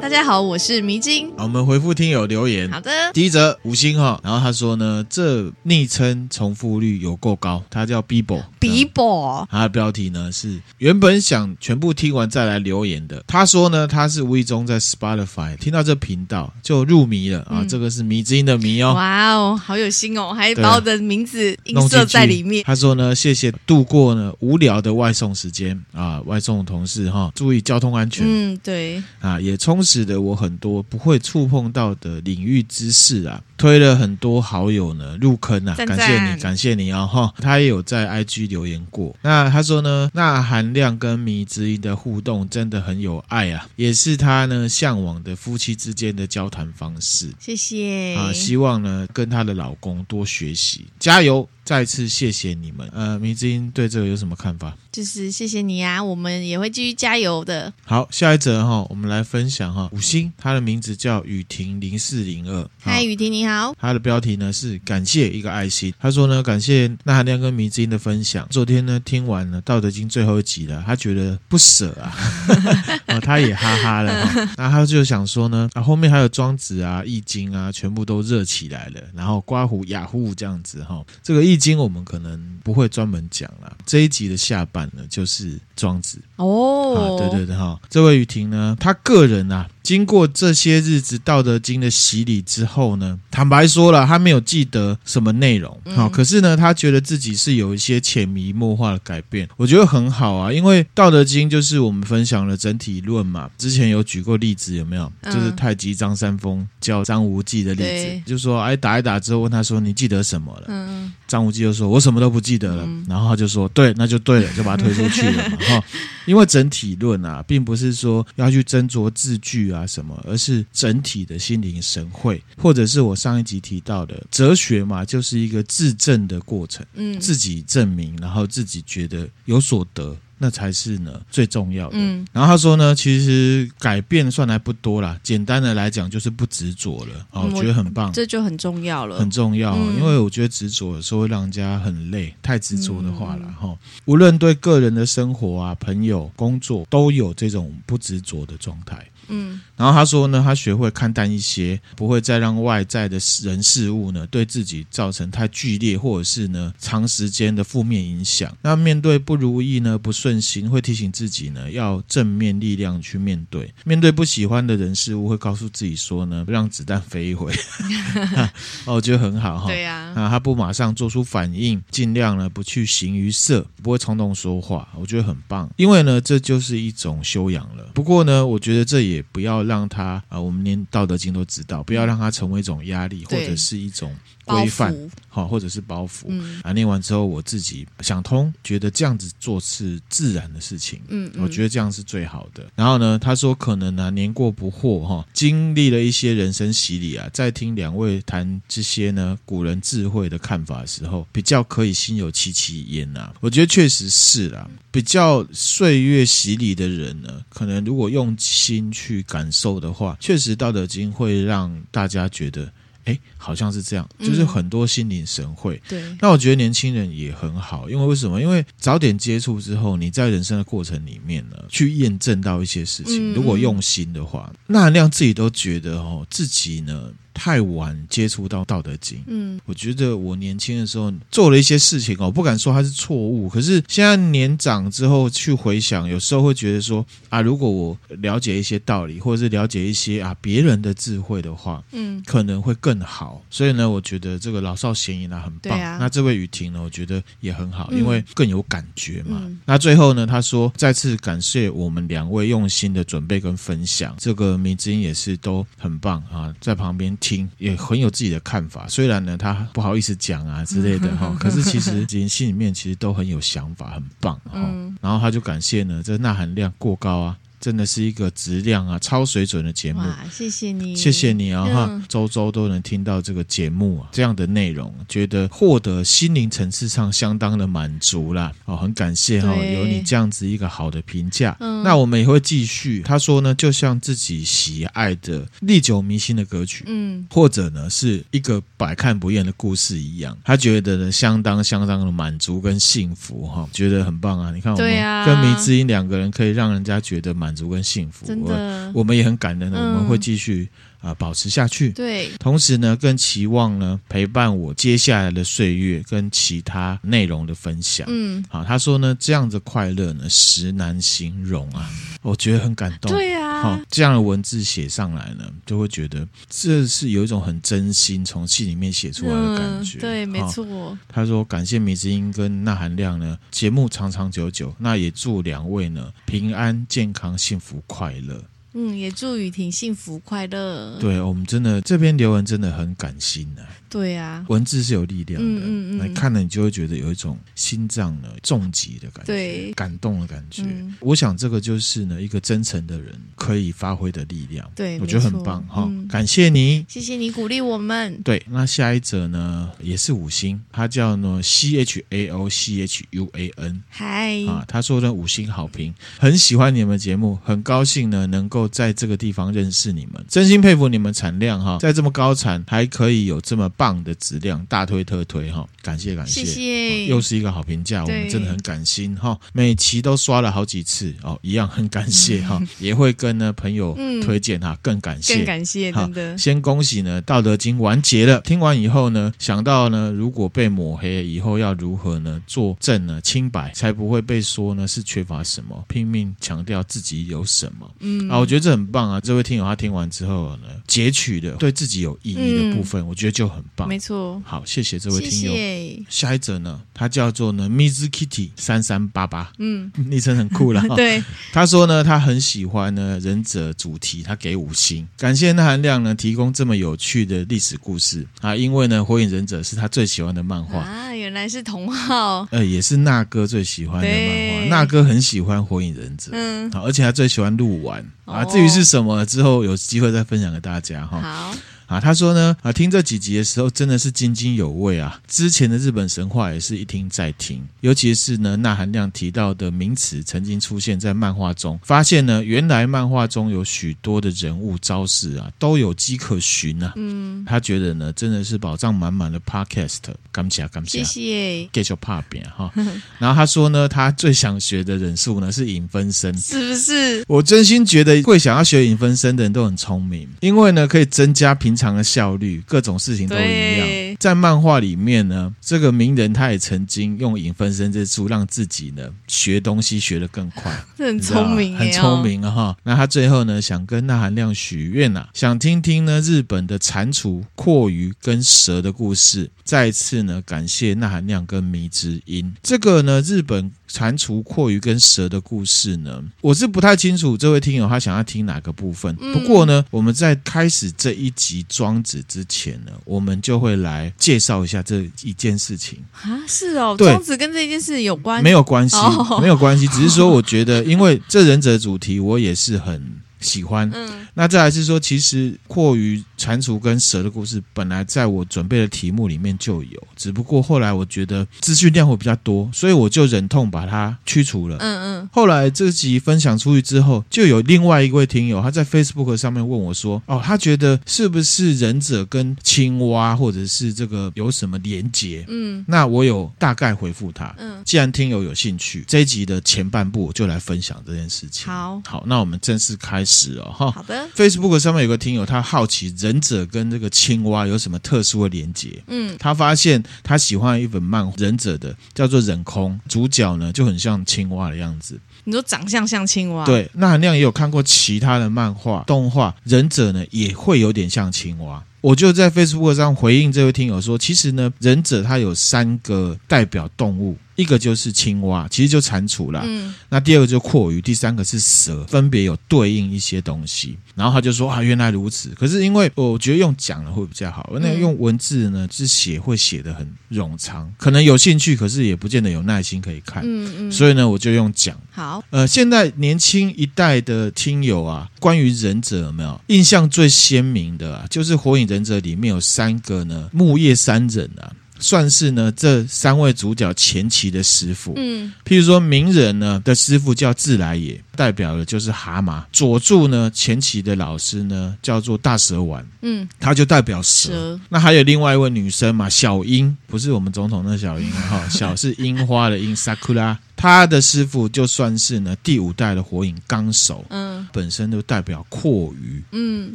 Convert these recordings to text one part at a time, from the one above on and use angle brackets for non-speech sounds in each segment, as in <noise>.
大家好，我是迷津。好，我们回复听友留言。好的，第一则五星哈，然后他说呢，这昵称重复率有够高，他叫 Bibo。Bibo，他的标题呢是原本想全部听完再来留言的。他说呢，他是无意中在 Spotify 听到这频道就入迷了、嗯、啊，这个是迷之音的迷哦。哇哦，好有心哦，还把我的名字映射在里面。他说呢，谢谢度过呢无聊的外送时间啊，外送同事哈，注意交通安全。嗯，对啊，也充实了我很多不会触碰到的领域知识啊，推了很多好友呢入坑啊，感谢你，感谢你啊、哦、哈。他也有在 IG 留言过，那他说呢，那含量跟迷之音的互动真的很有爱啊，也是他呢向往的夫妻之间的交谈方式。谢谢啊，希望呢跟他的老公多学习，加油。再次谢谢你们，呃，迷之音对这个有什么看法？就是谢谢你啊，我们也会继续加油的。好，下一则哈，我们来分享哈，五星，他的名字叫雨婷零四零二。嗨，雨婷你好。他的标题呢是感谢一个爱心。他说呢，感谢那含亮跟迷之音的分享。昨天呢听完了《道德经》最后一集了，他觉得不舍啊，<laughs> 哦、他也哈哈了。<laughs> 那他就想说呢，啊，后面还有庄子啊、易经啊，全部都热起来了，然后刮胡雅虎这样子哈，这个易。经我们可能不会专门讲了，这一集的下半呢就是庄子。哦，啊，对对对哈，这位雨婷呢，他个人啊。经过这些日子《道德经》的洗礼之后呢，坦白说了，他没有记得什么内容，好、嗯，可是呢，他觉得自己是有一些潜移默化的改变，我觉得很好啊，因为《道德经》就是我们分享了整体论嘛，之前有举过例子，有没有？就是太极张三丰教张无忌的例子，就说哎，打一打之后问他说你记得什么了？嗯，张无忌就说我什么都不记得了，嗯、然后他就说对，那就对了，就把他推出去了嘛，哈，<laughs> 因为整体论啊，并不是说要去斟酌字句啊。啊，什么？而是整体的心灵神会，或者是我上一集提到的哲学嘛，就是一个自证的过程，嗯，自己证明，然后自己觉得有所得。那才是呢最重要的。嗯，然后他说呢，其实改变算来不多啦，简单的来讲就是不执着了。哦，我觉得很棒，这就很重要了，很重要。因为我觉得执着有时候会让人家很累，太执着的话了哈。无论对个人的生活啊、朋友、工作，都有这种不执着的状态。嗯，然后他说呢，他学会看淡一些，不会再让外在的人事物呢对自己造成太剧烈或者是呢长时间的负面影响。那面对不如意呢，不顺心，会提醒自己呢要正面力量去面对。面对不喜欢的人事物，会告诉自己说呢，让子弹飞一回。<laughs> <laughs> 哦，我觉得很好哈。对呀，啊，他不马上做出反应，尽量呢不去形于色，不会冲动说话，我觉得很棒。因为呢，这就是一种修养了。不过呢，我觉得这也。也不要让他啊、呃，我们连《道德经》都知道，不要让他成为一种压力，或者是一种规范，好，或者是包袱。嗯、啊，念完之后，我自己想通，觉得这样子做是自然的事情。嗯，嗯，我觉得这样是最好的。然后呢，他说可能呢、啊，年过不惑哈，经历了一些人生洗礼啊，在听两位谈这些呢古人智慧的看法的时候，比较可以心有戚戚焉呐。我觉得确实是啦，比较岁月洗礼的人呢，可能如果用心去。去感受的话，确实《道德经》会让大家觉得，哎，好像是这样，就是很多心领神会。对，那我觉得年轻人也很好，因为为什么？因为早点接触之后，你在人生的过程里面呢，去验证到一些事情。如果用心的话，钠含量自己都觉得哦，自己呢。太晚接触到《道德经》，嗯，我觉得我年轻的时候做了一些事情哦，我不敢说它是错误，可是现在年长之后去回想，有时候会觉得说啊，如果我了解一些道理，或者是了解一些啊别人的智慧的话，嗯，可能会更好。所以呢，我觉得这个老少咸宜呢很棒。啊、那这位雨婷呢，我觉得也很好，因为更有感觉嘛。嗯、那最后呢，他说再次感谢我们两位用心的准备跟分享，这个明之音也是都很棒啊，在旁边。听也很有自己的看法，虽然呢他不好意思讲啊之类的哈，可是其实人心里面其实都很有想法，很棒哈。然后他就感谢呢，这钠含量过高啊。真的是一个质量啊，超水准的节目。哇，谢谢你，谢谢你啊！哈，周周都能听到这个节目啊，这样的内容，觉得获得心灵层次上相当的满足啦。哦，很感谢哈，有你这样子一个好的评价。嗯，那我们也会继续。他说呢，就像自己喜爱的历久弥新的歌曲，嗯，或者呢是一个百看不厌的故事一样，他觉得呢相当相当的满足跟幸福哈，觉得很棒啊！你看我们跟迷之音两个人可以让人家觉得满。足跟幸福。真的，我们也很感恩的，嗯、我们会继续。啊，保持下去。对，同时呢，更期望呢陪伴我接下来的岁月跟其他内容的分享。嗯，好，他说呢，这样的快乐呢，实难形容啊，我觉得很感动。对啊，好，这样的文字写上来呢，就会觉得这是有一种很真心从心里面写出来的感觉。嗯、对，没错。他说感谢米之音跟那含亮呢，节目长长久久。那也祝两位呢平安健康幸福快乐。嗯，也祝雨婷幸福快乐。对，我们真的这篇留言真的很感心啊。对啊，文字是有力量的，嗯嗯嗯，看了你就会觉得有一种心脏呢重击的感觉，对，感动的感觉。嗯、我想这个就是呢一个真诚的人可以发挥的力量。对，我觉得很棒哈，嗯、感谢你，谢谢你鼓励我们。对，那下一则呢也是五星，他叫呢 C H A O C H U A N，嗨啊，他说呢五星好评，很喜欢你们节目，很高兴呢能够在这个地方认识你们，真心佩服你们产量哈，在这么高产还可以有这么棒。棒的质量，大推特推哈，感谢感谢，谢谢，又是一个好评价，我们真的很感心哈。每期都刷了好几次哦，一样很感谢哈，<laughs> 也会跟呢朋友推荐哈，更感谢，更感谢，真的。先恭喜呢，《道德经》完结了，听完以后呢，想到呢，如果被抹黑以后要如何呢，作证呢清白，才不会被说呢是缺乏什么，拼命强调自己有什么。嗯啊，我觉得这很棒啊。这位听友他听完之后呢，截取的对自己有意义的部分，我觉得就很。没错，好，谢谢这位听友。谢谢。下一则呢，他叫做呢，Miss Kitty 三三八八，嗯，昵称很酷了。<laughs> 对，他说呢，他很喜欢呢忍者主题，他给五星，感谢那含量呢提供这么有趣的历史故事。啊，因为呢，火影忍者是他最喜欢的漫画。啊，原来是同号，呃，也是那哥最喜欢的漫画，那哥很喜欢火影忍者，嗯，好，而且他最喜欢鹿丸。啊，至于是什么，之后有机会再分享给大家哈。好。啊，他说呢，啊，听这几集的时候真的是津津有味啊。之前的日本神话也是一听再听，尤其是呢，那含量提到的名词曾经出现在漫画中，发现呢，原来漫画中有许多的人物招式啊，都有迹可循啊。嗯，他觉得呢，真的是宝藏满满的 Podcast，感谢感谢，谢谢，继续拍片哈。<laughs> 然后他说呢，他最想学的忍术呢是影分身，是不是？我真心觉得会想要学影分身的人都很聪明，因为呢，可以增加平。常的效率，各种事情都一样。在漫画里面呢，这个鸣人他也曾经用影分身之术，让自己呢学东西学得更快，<laughs> 很聪明，很聪明啊！哈，那他最后呢，想跟那含亮许愿呐，想听听呢日本的蟾蜍、阔鱼跟蛇的故事。再次呢，感谢那含亮跟迷之音。这个呢，日本蟾蜍、阔鱼跟蛇的故事呢，我是不太清楚这位听友他想要听哪个部分。不过呢，我们在开始这一集庄子之前呢，我们就会来介绍一下这一件事情啊。是哦，庄子跟这件事有关？没有关系，没有关系，只是说我觉得，<laughs> 因为这忍者主题，我也是很。喜欢，嗯，那再来是说，其实蛞蝓、蟾蜍跟蛇的故事，本来在我准备的题目里面就有，只不过后来我觉得资讯量会比较多，所以我就忍痛把它驱除了。嗯嗯。后来这集分享出去之后，就有另外一位听友他在 Facebook 上面问我说：“哦，他觉得是不是忍者跟青蛙或者是这个有什么连结？”嗯，那我有大概回复他。嗯，既然听友有兴趣，这一集的前半部我就来分享这件事情。好，好，那我们正式开始。是哦，哈，好的。Facebook 上面有个听友，他好奇忍者跟这个青蛙有什么特殊的连接。嗯，他发现他喜欢一本漫画，忍者的叫做忍空，主角呢就很像青蛙的样子。你说长相像青蛙？对，那含亮也有看过其他的漫画、动画，忍者呢也会有点像青蛙。我就在 Facebook 上回应这位听友说，其实呢，忍者他有三个代表动物。一个就是青蛙，其实就蟾蜍啦。嗯，那第二个就蛞蝓，第三个是蛇，分别有对应一些东西。然后他就说啊，原来如此。可是因为我觉得用讲的会比较好，那用文字呢，是写会写得很冗长，可能有兴趣，可是也不见得有耐心可以看。嗯嗯。所以呢，我就用讲。好。呃，现在年轻一代的听友啊，关于忍者有没有印象最鲜明的啊？就是《火影忍者》里面有三个呢，木叶三忍啊。算是呢这三位主角前期的师傅。嗯，譬如说鸣人呢的师傅叫自来也，代表的就是蛤蟆；佐助呢前期的老师呢叫做大蛇丸，嗯，他就代表蛇。蛇那还有另外一位女生嘛，小樱，不是我们总统那小樱啊，哈，<laughs> 小是樱花的樱，sakura。他的师傅就算是呢第五代的火影纲手，嗯，本身就代表阔鱼，嗯，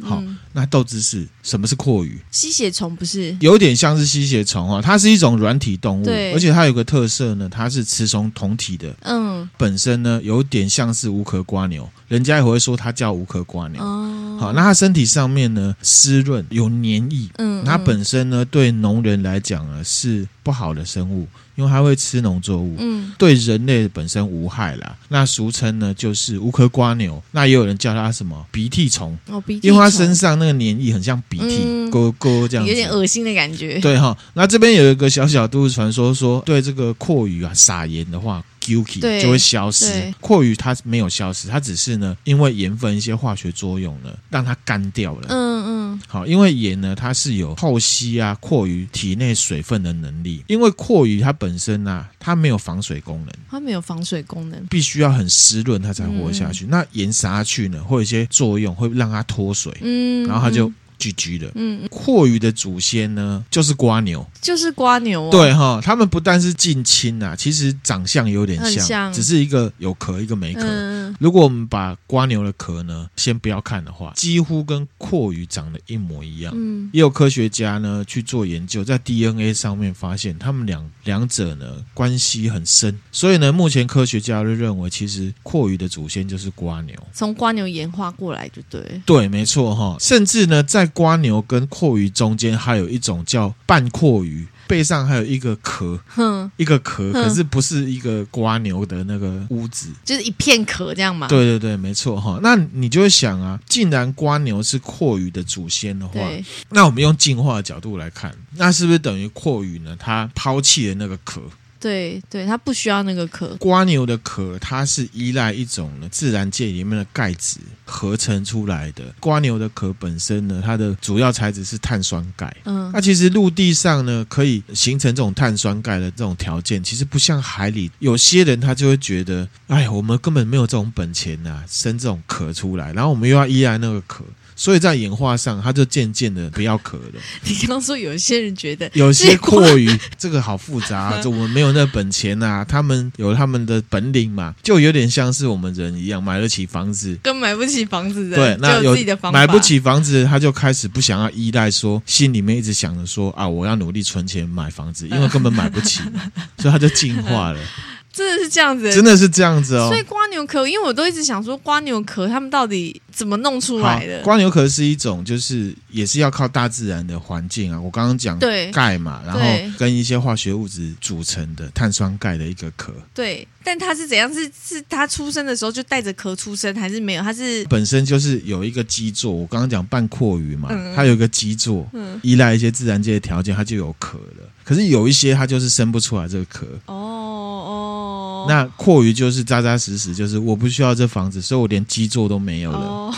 好，那豆知识，什么是阔鱼？吸血虫不是？有点像是吸血虫哦，它是一种软体动物，对，而且它有个特色呢，它是雌雄同体的，嗯，本身呢有点像是无壳瓜牛，人家也会说它叫无壳瓜牛，哦，好，那它身体上面呢湿润有黏液，嗯，它本身呢对农人来讲呢是不好的生物。因为它会吃农作物，嗯，对人类本身无害啦。那俗称呢就是无壳瓜牛，那也有人叫它什么？鼻涕虫。哦，鼻涕虫，因为它身上那个黏液很像鼻涕，勾勾、嗯、这样子，有点恶心的感觉。对哈，那这边有一个小小都市传说，说对这个蛞蝓啊撒盐的话。Guki 就会消失，阔鱼它没有消失，它只是呢，因为盐分一些化学作用呢，让它干掉了。嗯嗯，好，因为盐呢，它是有透析啊阔鱼体内水分的能力。因为阔鱼它本身啊，它没有防水功能，它没有防水功能，必须要很湿润它才活下去。嗯、那盐撒下去呢，会有一些作用，会让它脱水。嗯，然后它就。GG 的，嗯，阔鱼的祖先呢，就是瓜牛，就是瓜牛、哦，对哈，他们不但是近亲啊，其实长相有点像，像。只是一个有壳，一个没壳。嗯、如果我们把瓜牛的壳呢，先不要看的话，几乎跟阔鱼长得一模一样。嗯，也有科学家呢去做研究，在 DNA 上面发现他们两两者呢关系很深，所以呢，目前科学家就认为，其实阔鱼的祖先就是瓜牛，从瓜牛演化过来就对，对，没错哈，甚至呢在蜗牛跟蛞蝓中间还有一种叫半蛞蝓，背上还有一个壳，哼一个壳，可是不是一个瓜牛的那个屋子，就是一片壳这样嘛？对对对，没错哈。那你就会想啊，既然瓜牛是蛞蝓的祖先的话，那我们用进化的角度来看，那是不是等于蛞蝓呢？它抛弃了那个壳？对对，它不需要那个壳。瓜牛的壳，它是依赖一种呢自然界里面的钙质合成出来的。瓜牛的壳本身呢，它的主要材质是碳酸钙。嗯，那其实陆地上呢，可以形成这种碳酸钙的这种条件，其实不像海里。有些人他就会觉得，哎，我们根本没有这种本钱呐、啊，生这种壳出来，然后我们又要依赖那个壳。所以在演化上，它就渐渐的不要壳了。<laughs> 你刚刚说有些人觉得有些蛞蝓这个好复杂、啊，<laughs> 就我们没有那本钱呐、啊，他们有他们的本领嘛，就有点像是我们人一样，买得起房子跟买不起房子的，对，那有自己的房子买不起房子，他就开始不想要依赖说，说心里面一直想着说啊，我要努力存钱买房子，<laughs> 因为根本买不起，所以他就进化了。真的是这样子，真的是这样子哦。所以蜗牛壳，因为我都一直想说，瓜牛壳他们到底怎么弄出来的？瓜牛壳是一种，就是也是要靠大自然的环境啊。我刚刚讲对钙嘛，然后跟一些化学物质组成的碳酸钙的一个壳。对，但它是怎样？是是它出生的时候就带着壳出生，还是没有？它是本身就是有一个基座。我刚刚讲半蛞蝓嘛，它有一个基座，依赖一些自然界的条件，它就有壳了。可是有一些它就是生不出来这个壳。哦哦。那阔余就是扎扎实实，就是我不需要这房子，所以我连基座都没有了。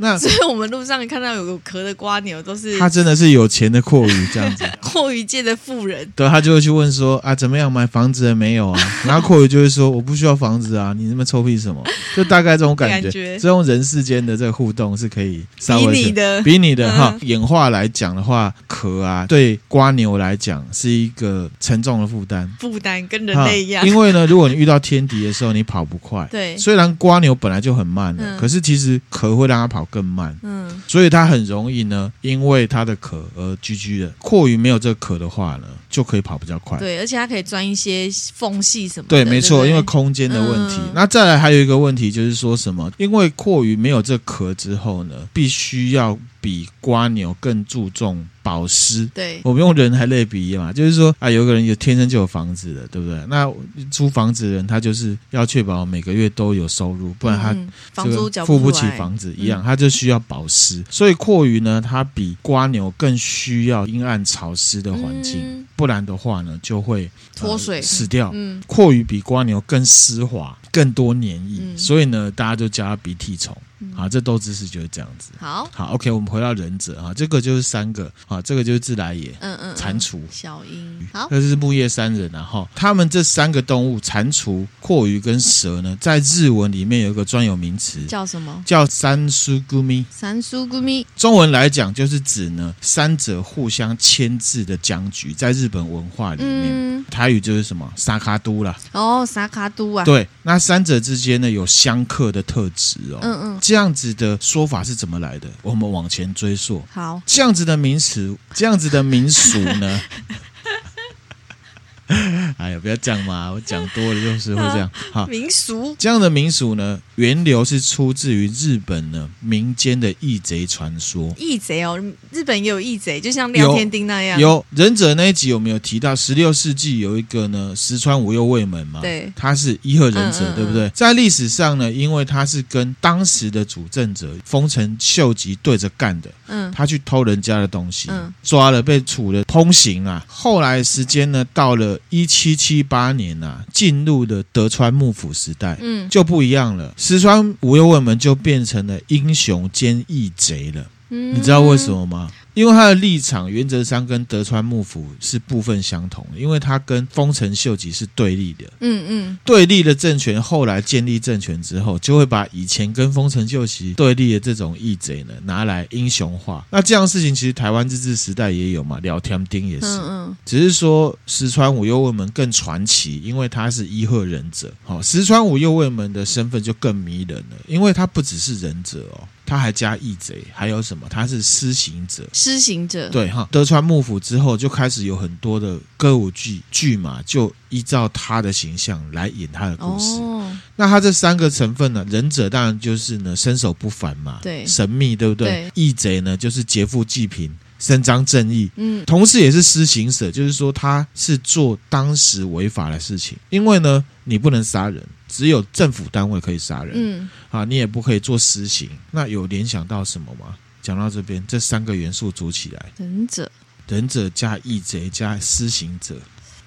那 <laughs> 所以我们路上看到有个壳的瓜牛，都是他真的是有钱的阔鱼这样子，<laughs> 阔鱼界的富人。对，他就会去问说啊，怎么样买房子了没有啊？然后阔鱼就会说，我不需要房子啊，你那么臭屁什么？就大概这种感觉，这种人世间的这个互动是可以稍微比你的比你的哈、嗯、演化来讲的话，壳啊对瓜牛来讲是一个沉重的负担，负担跟人类一样。因为呢，如果你遇到天敌的时候，你跑不快。对，虽然瓜牛本来就很慢的，嗯、可是其实壳会让它跑更慢。嗯。所以它很容易呢，因为它的壳而居居的。阔鱼没有这个壳的话呢，就可以跑比较快。对，而且它可以钻一些缝隙什么的。对，没错，因为空间的问题。嗯、那再来还有一个问题就是说什么？因为蛞蝓没有这壳之后呢，必须要。比瓜牛更注重保湿，对，我们用人还类比嘛，就是说啊，有个人有天生就有房子的，对不对？那租房子的人他就是要确保每个月都有收入，不然他房租缴付不起房子一样，他就需要保湿。所以蛞蝓呢，它比瓜牛更需要阴暗潮湿的环境，不然的话呢，就会脱水。死掉。嗯，阔鱼比瓜牛更丝滑，更多黏液，所以呢，大家就叫它鼻涕虫。好，这豆知识就是这样子。好，好，OK，我们回到忍者啊，这个就是三个啊，这个就是自来也。嗯嗯嗯，蟾蜍、小鹰，好，这是木叶山人啊哈。他们这三个动物，蟾蜍、蛞蝓跟蛇呢，在日文里面有一个专有名词，叫什么？叫三苏咕咪。三苏咕咪，中文来讲就是指呢三者互相牵制的僵局，在日本文化里面，嗯、台语就是什么沙卡都啦。哦，沙卡都啊。对，那三者之间呢有相克的特质哦。嗯嗯，这样子的说法是怎么来的？我们往前追溯。好，这样子的名词，这样子的民俗呢？<laughs> <laughs> 哎呀，不要这样嘛！我讲多了就是会这样。<laughs> 好，民俗这样的民俗呢，源流是出自于日本呢民间的义贼传说。义贼哦，日本也有义贼，就像廖天丁那样。有忍者那一集有没有提到？十六世纪有一个呢，石川五右卫门嘛，对，他是伊贺忍者，嗯嗯嗯对不对？在历史上呢，因为他是跟当时的主政者丰臣秀吉对着干的，嗯，他去偷人家的东西，嗯，抓了被处了通刑啊。后来时间呢，到了。一七七八年呐、啊，进入了德川幕府时代，嗯，就不一样了。石川五右卫门就变成了英雄兼义贼了。嗯，你知道为什么吗？因为他的立场原则上跟德川幕府是部分相同，因为他跟丰臣秀吉是对立的。嗯嗯，对立的政权后来建立政权之后，就会把以前跟丰臣秀吉对立的这种义贼呢拿来英雄化。那这样的事情其实台湾日治时代也有嘛，聊天丁也是。嗯嗯，只是说石川五右卫门更传奇，因为他是伊贺忍者。好，石川五右卫门的身份就更迷人了，因为他不只是忍者哦。他还加义贼，还有什么？他是施行者。施行者，对哈。德川幕府之后，就开始有很多的歌舞剧剧嘛，就依照他的形象来演他的故事。哦，那他这三个成分呢？忍者当然就是呢，身手不凡嘛，对，神秘，对不对？义贼呢，就是劫富济贫，伸张正义。嗯，同时也是施行者，就是说他是做当时违法的事情，因为呢，你不能杀人。只有政府单位可以杀人，嗯，啊，你也不可以做私刑。那有联想到什么吗？讲到这边，这三个元素组起来，忍者，忍者加义贼加施行者，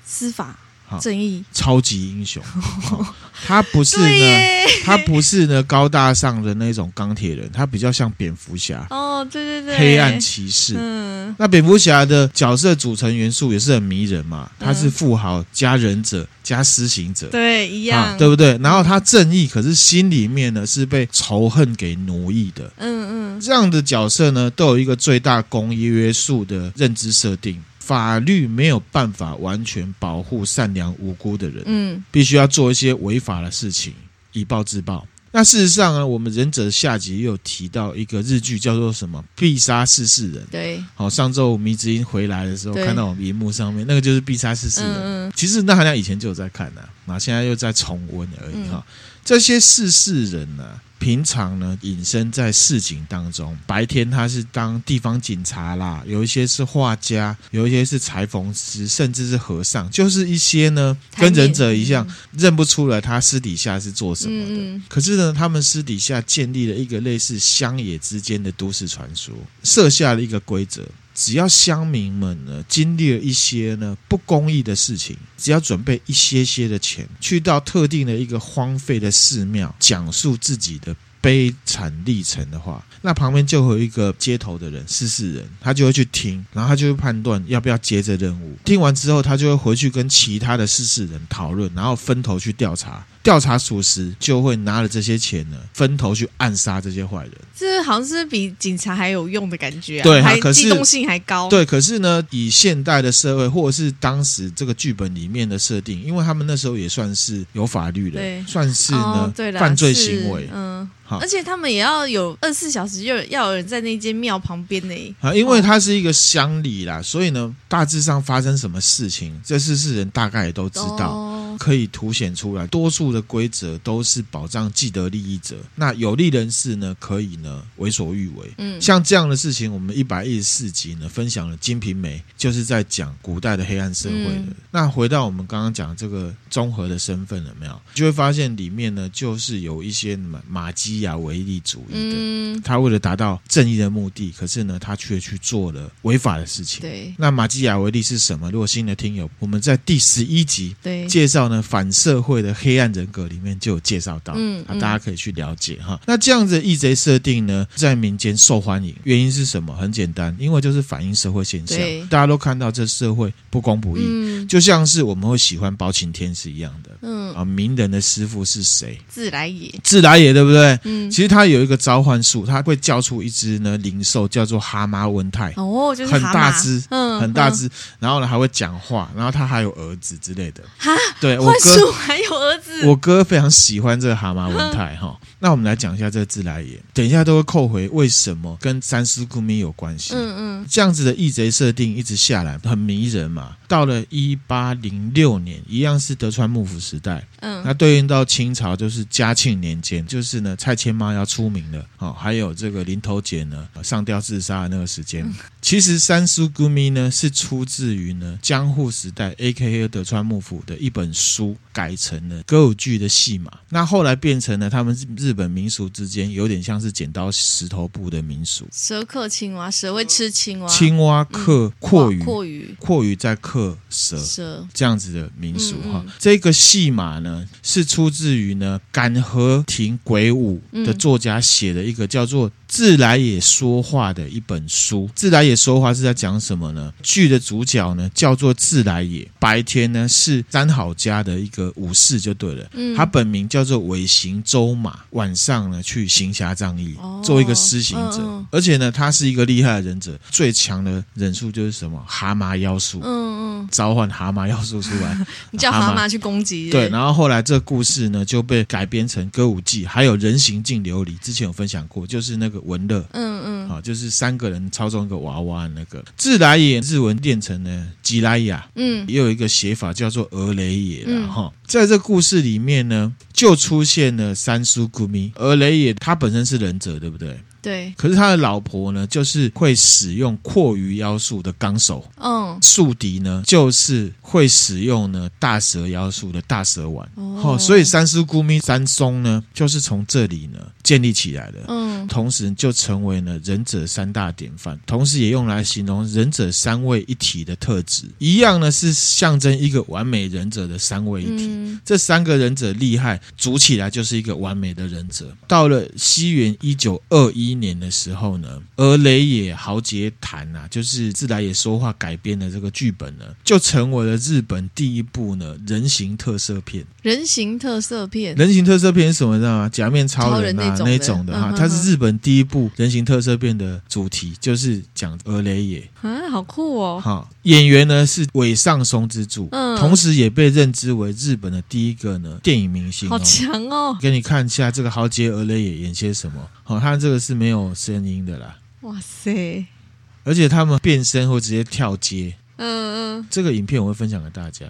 司法。正义超级英雄，<laughs> 他不是呢，他不是呢高大上的那种钢铁人，他比较像蝙蝠侠。哦，对对对，黑暗骑士。嗯，那蝙蝠侠的角色组成元素也是很迷人嘛，他是富豪加忍者加施行者，对，一样，对不对？然后他正义，可是心里面呢是被仇恨给奴役的。嗯嗯，这样的角色呢都有一个最大公约数的认知设定。法律没有办法完全保护善良无辜的人，嗯，必须要做一些违法的事情，以暴制暴。那事实上呢，我们忍者下集又有提到一个日剧叫做什么《必杀四世人》。对，好，上周迷之音回来的时候看到我们荧幕上面那个就是《必杀四世人》。嗯嗯，其实那好像以前就有在看呢，那现在又在重温而已哈。这些世世人呢？平常呢，隐身在市井当中。白天他是当地方警察啦，有一些是画家，有一些是裁缝师，甚至是和尚，就是一些呢跟忍者一样，认不出来他私底下是做什么的。可是呢，他们私底下建立了一个类似乡野之间的都市传说，设下了一个规则。只要乡民们呢经历了一些呢不公义的事情，只要准备一些些的钱，去到特定的一个荒废的寺庙，讲述自己的悲惨历程的话，那旁边就会有一个接头的人，施事人，他就会去听，然后他就会判断要不要接这任务。听完之后，他就会回去跟其他的施事人讨论，然后分头去调查。调查属实，就会拿了这些钱呢，分头去暗杀这些坏人。这好像是比警察还有用的感觉啊！对，还机动性还高。对，可是呢，以现代的社会，或者是当时这个剧本里面的设定，因为他们那时候也算是有法律的，算是呢、犯罪行为。嗯，好，而且他们也要有二十四小时，就要有人在那间庙旁边呢。啊，因为它是一个乡里啦，所以呢，大致上发生什么事情，这四世人大概也都知道。哦可以凸显出来，多数的规则都是保障既得利益者，那有利人士呢，可以呢为所欲为。嗯，像这样的事情，我们一百一十四集呢分享了《金瓶梅》，就是在讲古代的黑暗社会的。嗯、那回到我们刚刚讲这个综合的身份了没有？就会发现里面呢，就是有一些马马基雅维利主义的，嗯、他为了达到正义的目的，可是呢，他却去做了违法的事情。对，那马基雅维利是什么？如果新的听友，我们在第十一集对介绍。呢反社会的黑暗人格里面就有介绍到，嗯，啊，大家可以去了解哈。那这样子的义贼设定呢，在民间受欢迎，原因是什么？很简单，因为就是反映社会现象，大家都看到这社会不公不义，就像是我们会喜欢包青天是一样的，嗯啊，名人的师傅是谁？自来也，自来也对不对？嗯，其实他有一个召唤术，他会叫出一只呢灵兽，叫做蛤蟆温泰，哦，就是很大只，嗯，很大只，然后呢还会讲话，然后他还有儿子之类的，哈，对我哥还有儿子，我哥非常喜欢这个蛤蟆文泰哈。那我们来讲一下这个自来也，等一下都会扣回为什么跟三丝菇咪有关系，嗯嗯，这样子的义贼设定一直下来很迷人嘛。到了一八零六年，一样是德川幕府时代，嗯，那对应到清朝就是嘉庆年间，就是呢蔡牵妈要出名了，哦，还有这个林头姐呢上吊自杀的那个时间。嗯、其实三丝菇咪呢是出自于呢江户时代 A.K.A 德川幕府的一本书改成了歌舞剧的戏码，那后来变成了他们日本民俗之间有点像是剪刀石头布的民俗。蛇克青蛙，蛇会吃青蛙，青蛙克阔鱼，阔鱼，阔鱼在克。蛇蛇这样子的民俗哈，这个戏码呢是出自于呢敢和亭鬼舞的作家写的一个叫做。自来也说话的一本书，自来也说话是在讲什么呢？剧的主角呢叫做自来也，白天呢是三好家的一个武士就对了，嗯，他本名叫做尾行周马，晚上呢去行侠仗义，哦、做一个施行者，嗯嗯、而且呢他是一个厉害的忍者，最强的忍术就是什么？蛤蟆妖术，嗯嗯，召唤蛤蟆妖术出来，<laughs> 你叫蛤蟆去攻击，对，然后后来这故事呢就被改编成歌舞伎，还有人形镜琉璃，之前有分享过，就是那个。文乐，嗯嗯，好，就是三个人操纵一个娃娃，那个。自来也日文念成呢吉拉雅，嗯，也有一个写法叫做俄雷也了哈。嗯、在这故事里面呢，就出现了三叔古咪，俄雷也他本身是忍者，对不对？对，可是他的老婆呢，就是会使用阔鱼妖术的纲手，嗯，宿敌呢，就是会使用呢大蛇妖术的大蛇丸，哦，所以三叔姑咪三松呢，就是从这里呢建立起来的，嗯，同时就成为了忍者三大典范，同时也用来形容忍者三位一体的特质，一样呢是象征一个完美忍者的三位一体，嗯、这三个忍者厉害，组起来就是一个完美的忍者。到了西元一九二一。一年的时候呢，而雷野豪杰谈呐，就是自来也说话改编的这个剧本呢，就成为了日本第一部呢人形特色片。人形特色片，人形特色片是什么？知道吗？假面超人啊，人那种的哈，它是日本第一部人形特色片的主题，就是讲而雷野啊，好酷哦！好，演员呢是尾上松之助，嗯，同时也被认知为日本的第一个呢电影明星，好强哦！给你看一下这个豪杰而雷野演些什么。好，他这个是没有声音的啦。哇塞！而且他们变身会直接跳街。嗯嗯。这个影片我会分享给大家。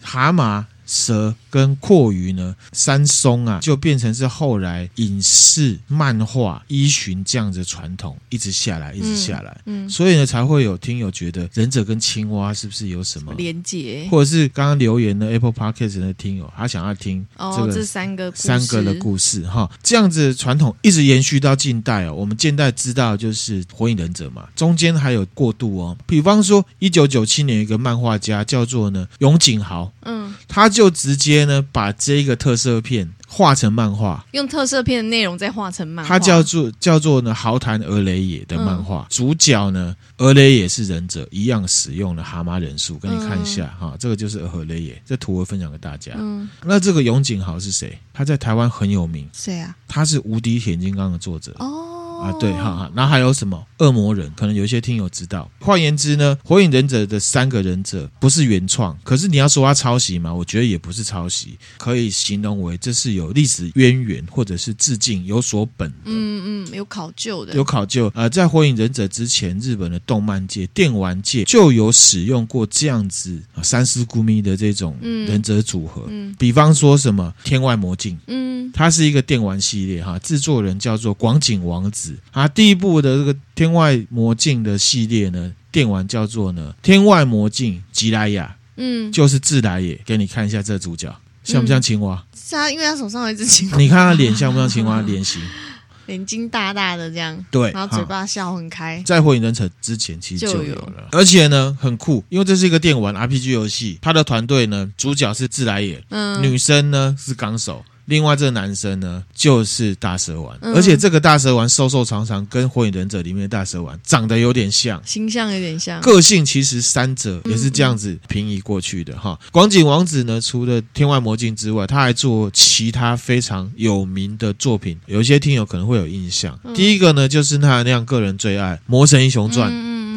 蛤蟆。蛇跟蛞蝓呢，三松啊，就变成是后来影视、漫画依循这样子的传统，一直下来，一直下来，嗯，嗯，所以呢，才会有听友觉得忍者跟青蛙是不是有什么连结，或者是刚刚留言的 Apple Podcast 的听友，他想要听这个、哦、这三个三个的故事哈，这样子传统一直延续到近代哦。我们近代知道就是火影忍者嘛，中间还有过渡哦，比方说一九九七年有一个漫画家叫做呢永井豪，嗯，他就。直接呢，把这个特色片画成漫画，用特色片的内容再画成漫画。它叫做叫做呢，豪谈俄雷野的漫画，嗯、主角呢，俄雷野是忍者，一样使用了蛤蟆忍术。给你看一下哈、嗯哦，这个就是而雷野，这图我分享给大家。嗯，那这个永井豪是谁？他在台湾很有名。谁啊？他是无敌铁金刚的作者。哦。啊，对，哈哈，然后还有什么恶魔人？可能有一些听友知道。换言之呢，火影忍者的三个忍者不是原创，可是你要说他抄袭嘛，我觉得也不是抄袭，可以形容为这是有历史渊源或者是致敬有所本。嗯嗯，有考究的，有考究。呃，在火影忍者之前，日本的动漫界、电玩界就有使用过这样子三丝菇咪的这种忍者组合。嗯，比方说什么天外魔镜，嗯，它是一个电玩系列哈，制作人叫做广井王子。啊，第一部的这个天外魔镜的系列呢，电玩叫做呢天外魔镜吉来亚，嗯，就是自来也。给你看一下这主角像不像青蛙？是啊，因为他手上有一只青蛙。你看他脸像不像青蛙 <laughs> 脸型？眼睛大大的这样，对，然后嘴巴笑很开。在火影忍者之前其实就有了，而且呢很酷，因为这是一个电玩 RPG 游戏，它的团队呢主角是自来也，嗯，女生呢是纲手。另外这个男生呢，就是大蛇丸，嗯、而且这个大蛇丸瘦瘦长长，跟火影忍者里面的大蛇丸长得有点像，形象有点像，个性其实三者也是这样子平移过去的哈。广井王子呢，除了天外魔镜之外，他还做其他非常有名的作品，有一些听友可能会有印象。嗯、第一个呢，就是他那样个人最爱《魔神英雄传》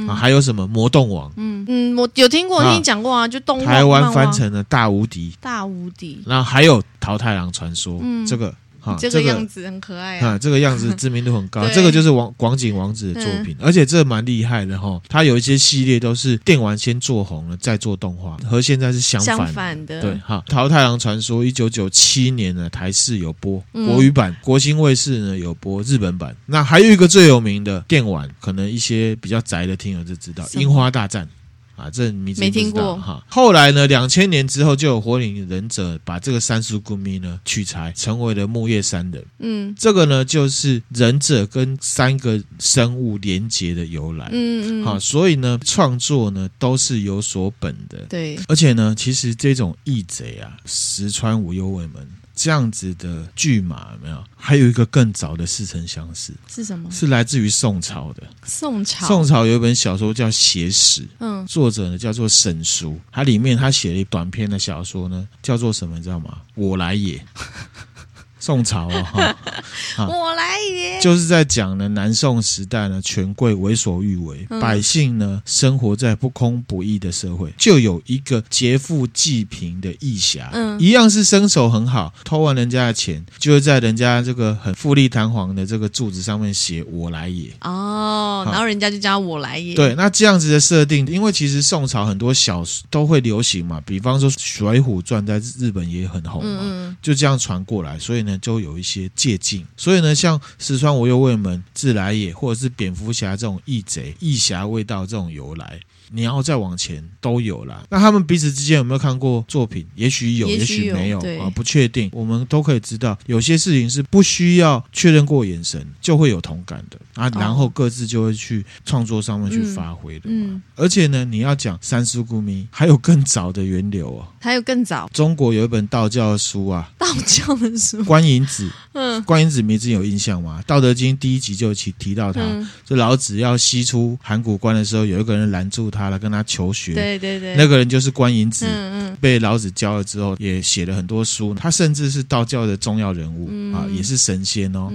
啊，还有什么魔动王？嗯嗯，我有听过，我听你讲过啊，就动。台湾翻成了大无敌，大无敌。然后还有桃太郎传说，嗯，这个。哈，这个样子很可爱啊！这个样子知名度很高，<laughs> 这个就是王广景王子的作品，而且这蛮厉害的哈。他有一些系列都是电玩先做红了，再做动画，和现在是相反的。对，哈，《桃太郎传说》一九九七年呢，台视有播国语版，国新卫视呢有播日本版。那还有一个最有名的电玩，可能一些比较宅的听友就知道，《樱花大战》。啊，这名字没听过哈。后来呢，两千年之后就有火影忍者把这个三叔咕咪呢取材，成为了木叶三人。嗯，这个呢就是忍者跟三个生物连结的由来。嗯嗯，好，所以呢创作呢都是有所本的。对，而且呢，其实这种义贼啊，石川无忧卫门。这样子的剧码有没有？还有一个更早的似曾相识是什么？是来自于宋朝的。宋朝，宋朝有一本小说叫《写史》，嗯，作者呢叫做沈叔，它里面他写了一短篇的小说呢，叫做什么？你知道吗？我来也。宋朝啊，哈，<laughs> 我来也，就是在讲呢，南宋时代呢，权贵为所欲为，嗯、百姓呢生活在不公不义的社会，就有一个劫富济贫的义侠，嗯，一样是身手很好，偷完人家的钱，就会在人家这个很富丽堂皇的这个柱子上面写“我来也”。哦，然后人家就叫我来也。对，那这样子的设定，因为其实宋朝很多小说都会流行嘛，比方说《水浒传》在日本也很红嘛，嗯、就这样传过来，所以呢。就有一些借镜，所以呢，像四川无忧卫门、自来也，或者是蝙蝠侠这种义贼、义侠味道这种由来。你要再往前都有了，那他们彼此之间有没有看过作品？也许有，也许没有啊，不确定。我们都可以知道，有些事情是不需要确认过眼神就会有同感的啊，然后各自就会去创作上面去发挥的嘛。嗯，而且呢，你要讲三叔姑咪，还有更早的源流哦，还有更早。中国有一本道教的书啊，道教的书，观音子。嗯，观音子名字有印象吗？《道德经》第一集就提提到他，就老子要西出函谷关的时候，有一个人拦住他。了跟他求学，对对对，那个人就是观音子，嗯嗯，被老子教了之后，也写了很多书。他甚至是道教的重要人物啊，也是神仙哦。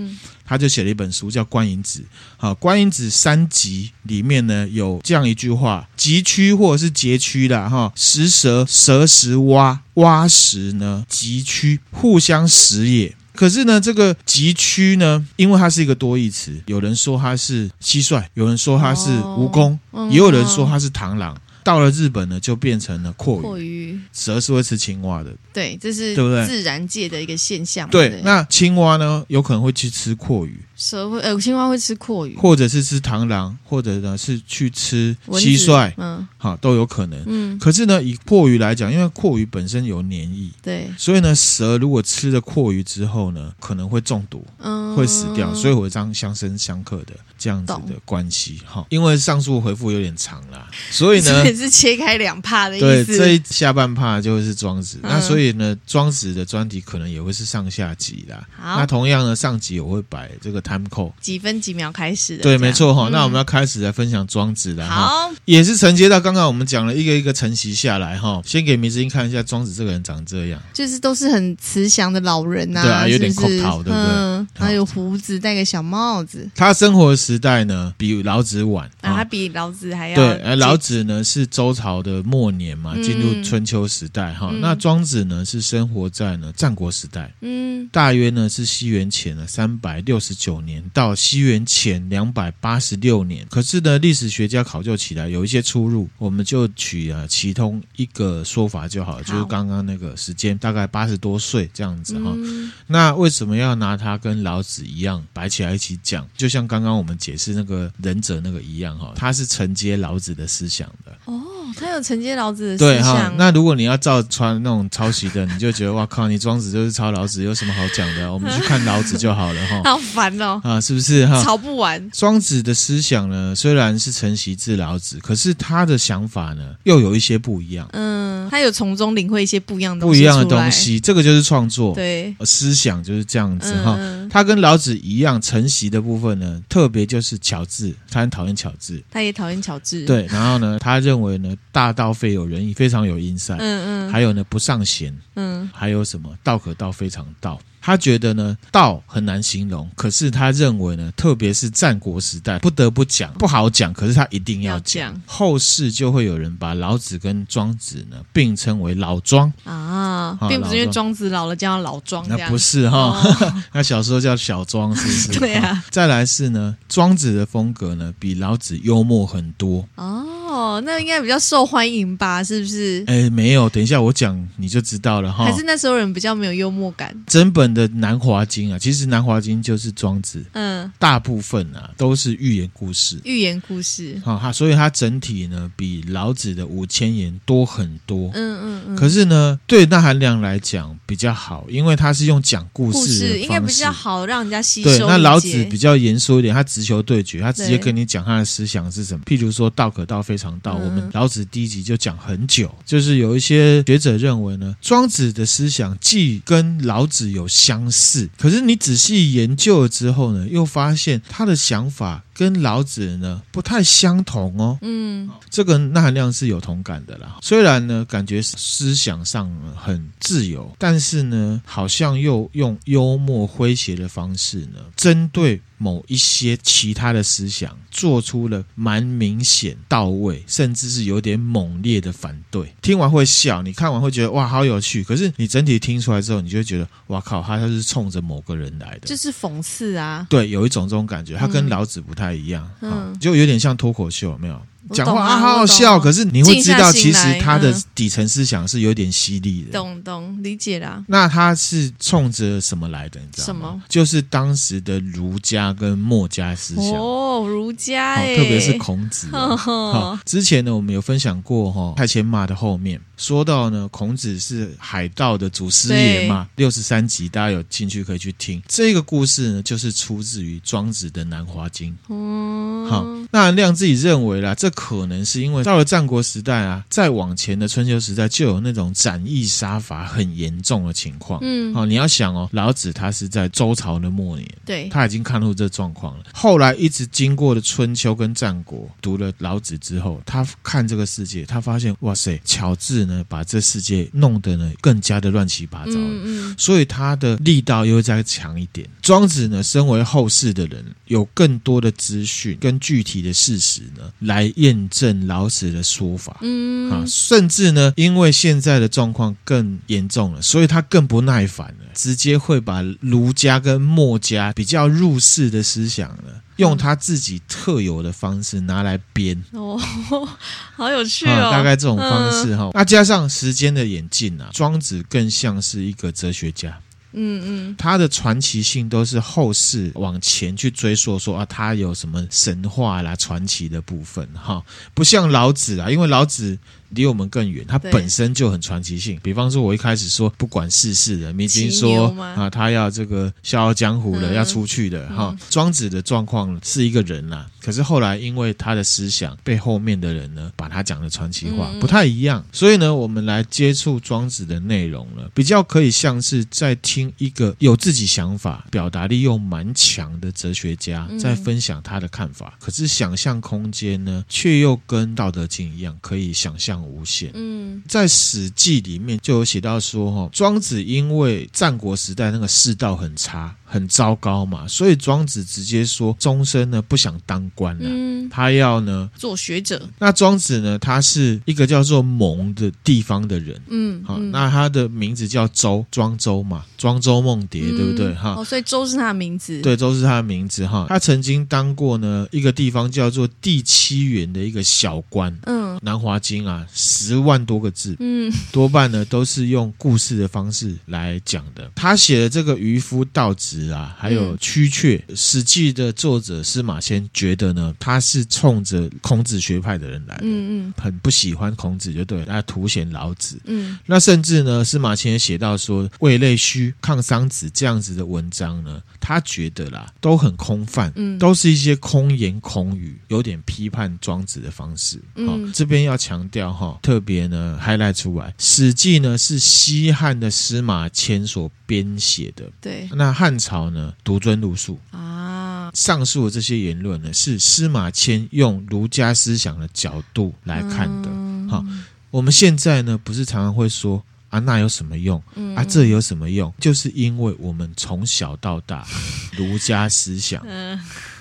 他就写了一本书叫《观音子》。好，《观音子》三集里面呢，有这样一句话：急区或者是拮区的哈，食蛇，蛇食蛙，蛙食呢急区，互相食也。可是呢，这个急区呢，因为它是一个多义词，有人说它是蟋蟀，有人说它是蜈蚣，哦、也有人说它是螳螂。到了日本呢，就变成了阔鱼。阔鱼，蛇是会吃青蛙的。对，这是对不对？自然界的一个现象。对，对，那青蛙呢，有可能会去吃蛞蝓。蛇会，呃，青蛙会吃阔鱼，或者是吃螳螂，或者呢是去吃蟋蟀，嗯，好，都有可能。嗯，可是呢，以蛞蝓来讲，因为阔鱼本身有黏液，对，所以呢，蛇如果吃了阔鱼之后呢，可能会中毒，嗯，会死掉，所以我这样相生相克的这样子的关系。哈懂，因为上述回复有点长啦，所以呢，<laughs> 也是切开两帕的意思。对，这一下半帕就会是庄子，嗯、那所以呢，庄子的专题可能也会是上下集啦。好，那同样呢，上集我会摆这个。Time code 几分几秒开始的？对，没错哈。嗯、那我们要开始来分享庄子了。好，也是承接到刚刚我们讲了一个一个承袭下来哈。先给明志英看一下庄子这个人长这样，就是都是很慈祥的老人呐、啊，对啊，有点酷桃，对不对？嗯，还有胡子，戴个小帽子。他生活的时代呢，比老子晚啊，他比老子还要对。而老子呢是周朝的末年嘛，进入春秋时代哈。嗯、那庄子呢是生活在呢战国时代，嗯，大约呢是西元前呢三百六十九年到西。元前两百八十六年，可是呢，历史学家考究起来有一些出入，我们就取啊其中一个说法就好就是刚刚那个时间大概八十多岁这样子哈。嗯、那为什么要拿他跟老子一样摆起来一起讲？就像刚刚我们解释那个忍者那个一样哈，他是承接老子的思想的哦。他有承接老子的对思想。那如果你要照穿那种抄袭的，你就觉得哇靠，你庄子就是抄老子，有什么好讲的？我们去看老子就好了哈。<laughs> 好烦哦，啊，是不是哈？吵不完。庄子的思想呢，虽然是承袭自老子，可是他的想法呢，又有一些不一样。嗯，他有从中领会一些不一样的不一样的东西，这个就是创作。对，思想就是这样子哈。嗯、他跟老子一样，承袭的部分呢，特别就是巧智，他很讨厌巧智，他也讨厌巧智。对，然后呢，他认为呢，大道非有仁义，非常有 insight。嗯嗯，还有呢，不上贤。嗯，还有什么？道可道，非常道。他觉得呢，道很难形容，可是他认为呢，特别是战国时代，不得不讲，不好讲，可是他一定要讲。要讲。后世就会有人把老子跟庄子呢并称为老庄。啊，并不是因为庄。子老了叫老庄，那不是哈，哦、<laughs> 那小时候叫小庄，是不是？<laughs> 对啊。再来是呢，庄子的风格呢比老子幽默很多哦，那应该比较受欢迎吧？是不是？哎，没有，等一下我讲你就知道了哈。还是那时候人比较没有幽默感？整本。的《南华经》啊，其实《南华经》就是庄子，嗯，大部分啊都是寓言故事，寓言故事，好它，所以它整体呢比老子的五千言多很多，嗯嗯嗯。可是呢，对那含量来讲比较好，因为它是用讲故事的方式，故事应该比较好让人家吸收。对，那老子比较严肃一点，他直球对决，他直接跟你讲他的思想是什么。譬如说“道可道，非常道”，我们老子第一集就讲很久，就是有一些学者认为呢，庄子的思想既跟老子有相似，可是你仔细研究了之后呢，又发现他的想法跟老子呢不太相同哦。嗯，这个那含量是有同感的啦。虽然呢，感觉思想上很自由，但是呢，好像又用幽默诙谐的方式呢，针对某一些其他的思想，做出了蛮明显到位，甚至是有点猛烈的反对。听完会笑，你看完会觉得哇，好有趣。可是你整体听出来之后，你就会觉得哇靠，他就是冲着某个人来的，就是讽刺啊。对，有一种这种感觉，他跟老子不太一样，嗯，就有点像脱口秀，有没有？讲话啊，好好笑，可是你会知道，其实他的底层思想是有点犀利的。懂懂，理解啦。那他是冲着什么来的？你知道吗？什么？就是当时的儒家跟墨家思想哦，儒家，特别是孔子。<laughs> 好，之前呢，我们有分享过哈，《太谦骂》的后面说到呢，孔子是海盗的祖师爷嘛，六十三集，大家有兴趣可以去听。这个故事呢，就是出自于庄子的《南华经》。哦，好，纳含量自己认为啦，这。可能是因为到了战国时代啊，再往前的春秋时代就有那种斩义杀伐很严重的情况。嗯，好，你要想哦，老子他是在周朝的末年，对，他已经看出这状况了。后来一直经过了春秋跟战国，读了老子之后，他看这个世界，他发现哇塞，巧智呢把这世界弄得呢更加的乱七八糟。嗯嗯，所以他的力道又再强一点。庄子呢，身为后世的人，有更多的资讯跟具体的事实呢来验证老子的说法，嗯，啊，甚至呢，因为现在的状况更严重了，所以他更不耐烦了，直接会把儒家跟墨家比较入世的思想呢，用他自己特有的方式拿来编。哦，<laughs> 好有趣哦，大概这种方式哈，嗯，那加上时间的演进啊，庄子更像是一个哲学家。嗯嗯，他的传奇性都是后世往前去追溯，说啊，他有什么神话啦、传奇的部分哈，不像老子啊，因为老子。离我们更远，他本身就很传奇性。比方说，我一开始说不管世事的，明经说啊，他要这个笑傲江湖了，嗯、要出去的哈。庄、嗯、子的状况是一个人呐，可是后来因为他的思想被后面的人呢，把他讲的传奇化，嗯、不太一样。所以呢，我们来接触庄子的内容了，比较可以像是在听一个有自己想法、表达力又蛮强的哲学家在分享他的看法。嗯、可是想象空间呢，却又跟《道德经》一样，可以想象。无限。嗯，在《史记》里面就有写到说，哈，庄子因为战国时代那个世道很差。很糟糕嘛，所以庄子直接说，终身呢不想当官了，嗯、他要呢做学者。那庄子呢，他是一个叫做蒙的地方的人，嗯，好，那他的名字叫周，庄周嘛，庄周梦蝶，嗯、对不对？哈，哦，所以周是他的名字，对，周是他的名字哈。他曾经当过呢一个地方叫做第七原的一个小官，嗯，嗯，《南华经》啊，十万多个字，嗯，多半呢都是用故事的方式来讲的。他写的这个渔夫道子啊，还有瞿阙，《史记》的作者司马迁觉得呢，他是冲着孔子学派的人来的，嗯嗯，很不喜欢孔子，就对，他凸显老子，嗯，那甚至呢，司马迁也写到说，魏类虚、抗桑子这样子的文章呢，他觉得啦，都很空泛，嗯，都是一些空言空语，有点批判庄子的方式。好、嗯，这边要强调哈，特别呢，highlight 出来，《史记》呢是西汉的司马迁所编写的，对，那汉朝呢独尊儒术啊。上述的这些言论呢，是司马迁用儒家思想的角度来看的。哈、嗯，我们现在呢，不是常常会说。啊，那有什么用？啊，这有什么用？就是因为我们从小到大 <laughs> 儒家思想，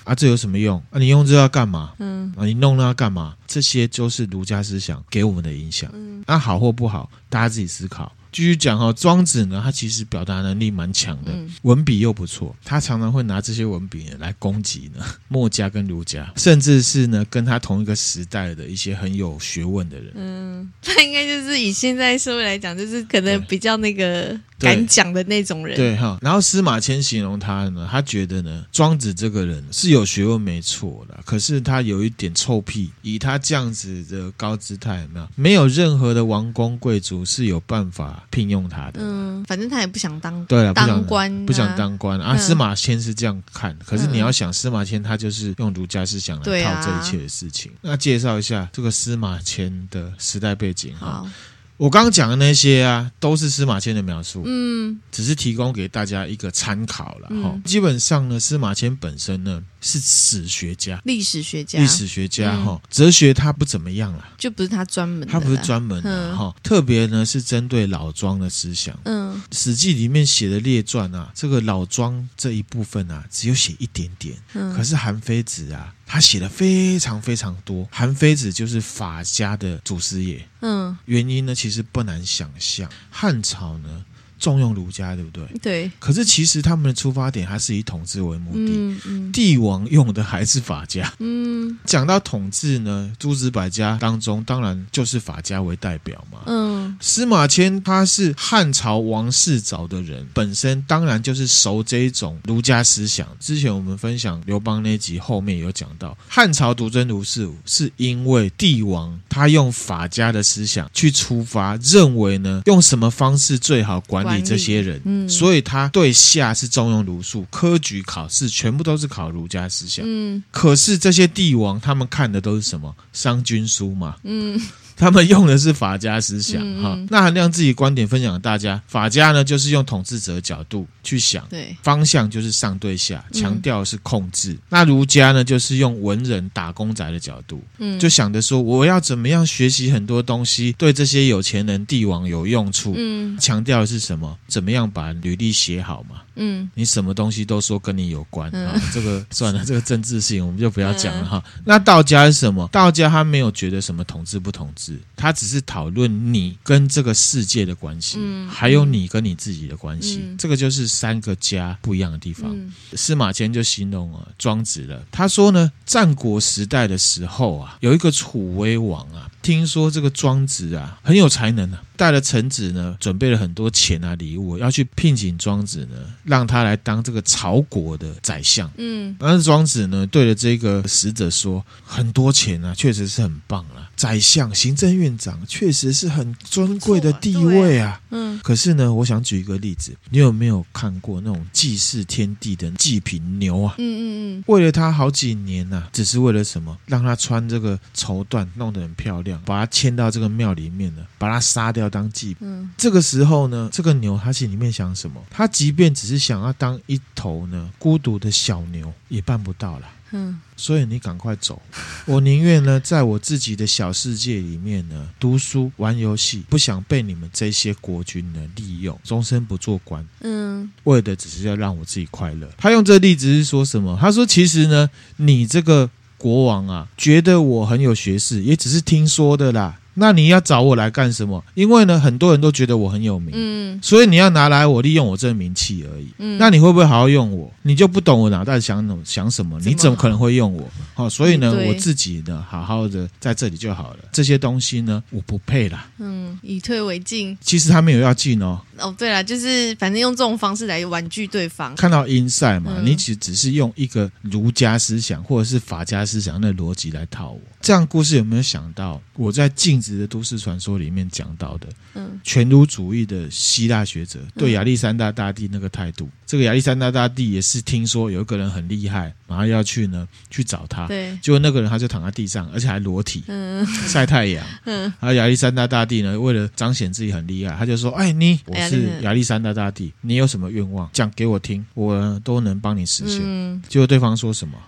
啊，这有什么用？啊，你用这要干嘛？嗯，啊，你弄那要干嘛？这些就是儒家思想给我们的影响。啊，好或不好，大家自己思考。继续讲哈，庄子呢，他其实表达能力蛮强的，文笔又不错，他常常会拿这些文笔呢来攻击呢 <laughs> 墨家跟儒家，甚至是呢跟他同一个时代的一些很有学问的人。嗯，他应该就是以现在社会来讲，就是可能比较那个敢讲的那种人。对哈，然后司马迁形容他呢，他觉得呢庄子这个人是有学问没错的，可是他有一点臭屁，以他这样子的高姿态，有没有？没有任何的王公贵族是有办法。聘用他的，嗯，反正他也不想当，对了，当官，不想当官啊。司马迁是这样看，可是你要想，司马迁他就是用儒家思想来套这一切的事情。那介绍一下这个司马迁的时代背景哈。我刚刚讲的那些啊，都是司马迁的描述，嗯，只是提供给大家一个参考了哈。基本上呢，司马迁本身呢。是史学家、历史学家、历史学家哈，哲学他不怎么样了，就不是他专门的，他不是专门的哈。特别呢是针对老庄的思想，嗯，《史记》里面写的列传啊，这个老庄这一部分啊，只有写一点点，嗯，可是韩非子啊，他写的非常非常多。韩非子就是法家的祖师爷，嗯，原因呢其实不难想象，汉朝呢。重用儒家，对不对？对。可是其实他们的出发点还是以统治为目的。嗯嗯。帝王用的还是法家。嗯。讲到统治呢，诸子百家当中，当然就是法家为代表嘛。嗯。司马迁他是汉朝王室找的人，本身当然就是熟这一种儒家思想。之前我们分享刘邦那集后面有讲到，汉朝独尊儒术，是因为帝王他用法家的思想去出发，认为呢，用什么方式最好管。管理。这些人，嗯，所以他对下是重用儒术，科举考试全部都是考儒家思想，嗯，可是这些帝王他们看的都是什么？商君书嘛，嗯。他们用的是法家思想，哈、嗯。那韩亮自己观点分享给大家，法家呢就是用统治者的角度去想，对，方向就是上对下，强调是控制。嗯、那儒家呢就是用文人打工仔的角度，嗯，就想着说我要怎么样学习很多东西，对这些有钱人帝王有用处，嗯，强调的是什么？怎么样把履历写好嘛。嗯，你什么东西都说跟你有关啊？这个算了，<laughs> 这个政治性我们就不要讲了哈。嗯、那道家是什么？道家他没有觉得什么统治不统治，他只是讨论你跟这个世界的关系，嗯、还有你跟你自己的关系。嗯、这个就是三个家不一样的地方。嗯、司马迁就形容了庄子了，他说呢，战国时代的时候啊，有一个楚威王啊。听说这个庄子啊很有才能啊，带了臣子呢，准备了很多钱啊礼物，要去聘请庄子呢，让他来当这个曹国的宰相。嗯，但是庄子呢对着这个使者说，很多钱啊，确实是很棒啊。宰相、行政院长确实是很尊贵的地位啊。嗯，可是呢，我想举一个例子，你有没有看过那种祭祀天地的祭品牛啊？嗯嗯嗯，为了他好几年呐，只是为了什么？让他穿这个绸缎，弄得很漂亮，把他牵到这个庙里面呢，把他杀掉当祭品。嗯，这个时候呢，这个牛他心里面想什么？他即便只是想要当一头呢孤独的小牛，也办不到了。嗯，所以你赶快走，我宁愿呢，在我自己的小世界里面呢，读书、玩游戏，不想被你们这些国君呢利用，终身不做官。嗯，为的只是要让我自己快乐。他用这例子是说什么？他说，其实呢，你这个国王啊，觉得我很有学识，也只是听说的啦。那你要找我来干什么？因为呢，很多人都觉得我很有名，嗯，所以你要拿来我利用我这个名气而已。嗯，那你会不会好好用我？你就不懂我脑袋想想什么？你怎么可能会用我？好，所以呢，我自己呢，好好的在这里就好了。这些东西呢，我不配啦。嗯，以退为进。其实他没有要进哦。哦，对了，就是反正用这种方式来婉拒对方。看到 inside 嘛，你只只是用一个儒家思想或者是法家思想的逻辑来套我。这样故事有没有想到我在镜子的都市传说里面讲到的？嗯，全儒主义的希腊学者对亚历山大大帝那个态度。这个亚历山大大帝也是听说有一个人很厉害，然后要去呢去找他。对，结果那个人他就躺在地上，而且还裸体，嗯，<laughs> 晒太阳。嗯，然后亚历山大大帝呢，为了彰显自己很厉害，他就说：“哎，你我是亚历山大大帝，你有什么愿望讲给我听，我都能帮你实现。”嗯，结果对方说什么？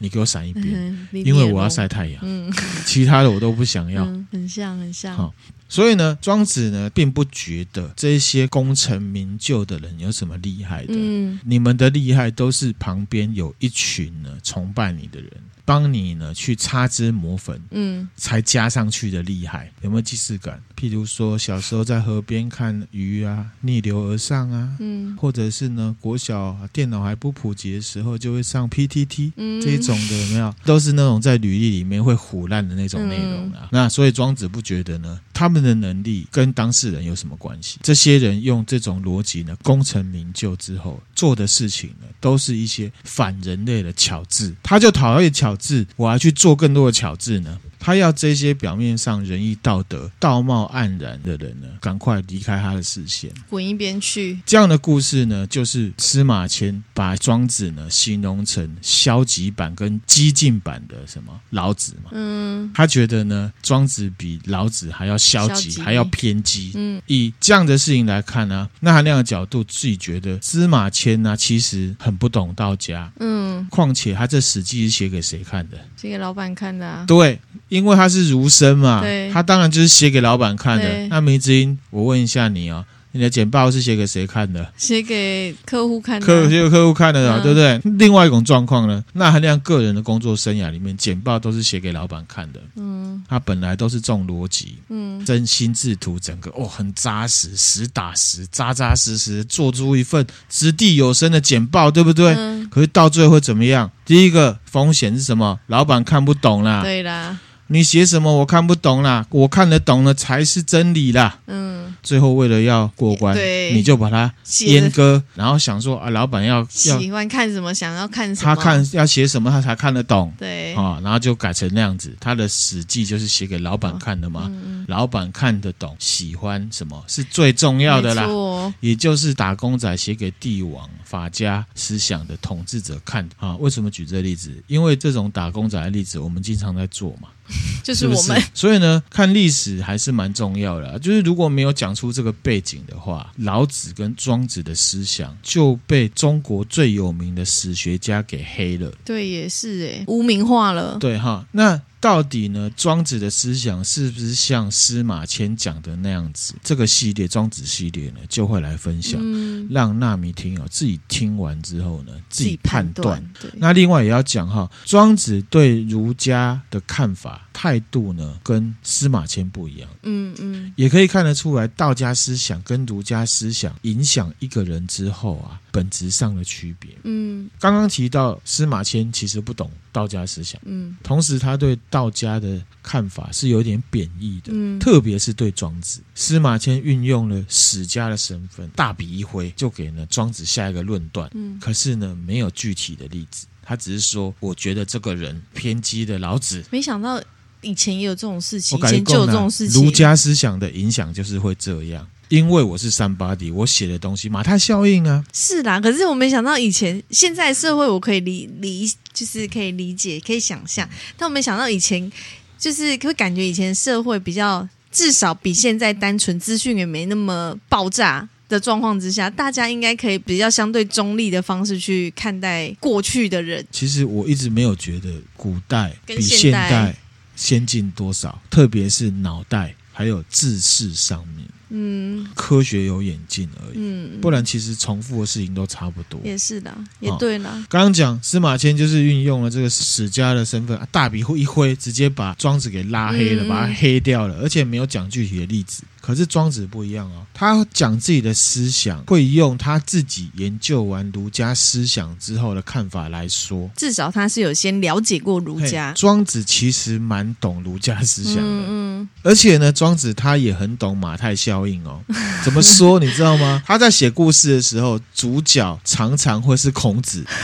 你给我闪一边，嗯、因为我要晒太阳。嗯，其他的我都不想要。嗯、很像，很像。好，所以呢，庄子呢，并不觉得这些功成名就的人有什么厉害的。嗯，你们的厉害都是旁边有一群呢崇拜你的人。帮你呢去擦脂抹粉，嗯，才加上去的厉害，有没有既视感？譬如说小时候在河边看鱼啊，逆流而上啊，嗯，或者是呢国小电脑还不普及的时候，就会上 PTT，嗯，这一种的有没有？都是那种在履历里面会腐烂的那种内容啊。嗯、那所以庄子不觉得呢，他们的能力跟当事人有什么关系？这些人用这种逻辑呢，功成名就之后做的事情呢，都是一些反人类的巧智，他就讨厌巧。智，我还去做更多的巧智呢。他要这些表面上仁义道德、道貌岸然的人呢，赶快离开他的视线，滚一边去。这样的故事呢，就是司马迁把庄子呢形容成消极版跟激进版的什么老子嘛。嗯，他觉得呢，庄子比老子还要消极，还要偏激。嗯，以这样的事情来看呢、啊，那他那样的角度，自己觉得司马迁呢、啊，其实很不懂道家。嗯，况且他这史记是写给谁看的？写给老板看的啊。对。因为他是儒生嘛，他当然就是写给老板看的。那梅子英，我问一下你哦，你的简报是写给谁看的？写给客户看的。客写给客户看的，嗯、对不对？另外一种状况呢，那他那样个人的工作生涯里面，简报都是写给老板看的。嗯，他本来都是重逻辑，嗯，真心制图，整个哦很扎实，实打实，扎扎实实做出一份掷地有声的简报，对不对？嗯、可是到最后会怎么样？第一个风险是什么？老板看不懂啦。对啦。你写什么我看不懂啦，我看得懂了才是真理啦。嗯，最后为了要过关，对你就把它阉割，然后想说啊，老板要喜欢看什么，想要看什么，他看要写什么他才看得懂。对啊，然后就改成那样子。他的史记就是写给老板看的嘛，哦嗯、老板看得懂，喜欢什么是最重要的啦。哦也就是打工仔写给帝王法家思想的统治者看啊。为什么举这个例子？因为这种打工仔的例子，我们经常在做嘛。<laughs> 就是我们是是，所以呢，看历史还是蛮重要的。就是如果没有讲出这个背景的话，老子跟庄子的思想就被中国最有名的史学家给黑了。对，也是诶，污名化了。对哈，那。到底呢？庄子的思想是不是像司马迁讲的那样子？这个系列庄子系列呢，就会来分享，嗯、让纳米听友自己听完之后呢，自己判断。那另外也要讲哈，庄子对儒家的看法态度呢，跟司马迁不一样。嗯嗯，也可以看得出来，道家思想跟儒家思想影响一个人之后啊，本质上的区别。嗯，刚刚提到司马迁其实不懂道家思想。嗯，同时他对道家的看法是有点贬义的，嗯，特别是对庄子，司马迁运用了史家的身份，大笔一挥就给了庄子下一个论断，嗯，可是呢，没有具体的例子，他只是说，我觉得这个人偏激的老子，没想到以前也有这种事情，以前就有这种事情，儒家思想的影响就是会这样。因为我是 somebody，我写的东西马太效应啊，是啦。可是我没想到以前现在社会我可以理理，就是可以理解，可以想象。但我没想到以前，就是会感觉以前社会比较至少比现在单纯，资讯也没那么爆炸的状况之下，大家应该可以比较相对中立的方式去看待过去的人。其实我一直没有觉得古代比现代先进多少，特别是脑袋还有知识上面。嗯，科学有演进而已，嗯，不然其实重复的事情都差不多。也是的，也对了。刚刚讲司马迁就是运用了这个史家的身份，大笔一挥，直接把庄子给拉黑了，把他黑掉了，而且没有讲具体的例子。可是庄子不一样哦，他讲自己的思想，会用他自己研究完儒家思想之后的看法来说。至少他是有先了解过儒家。庄子其实蛮懂儒家思想的，嗯嗯，而且呢，庄子他也很懂马太效应哦。<laughs> 怎么说你知道吗？他在写故事的时候，主角常常会是孔子。<laughs>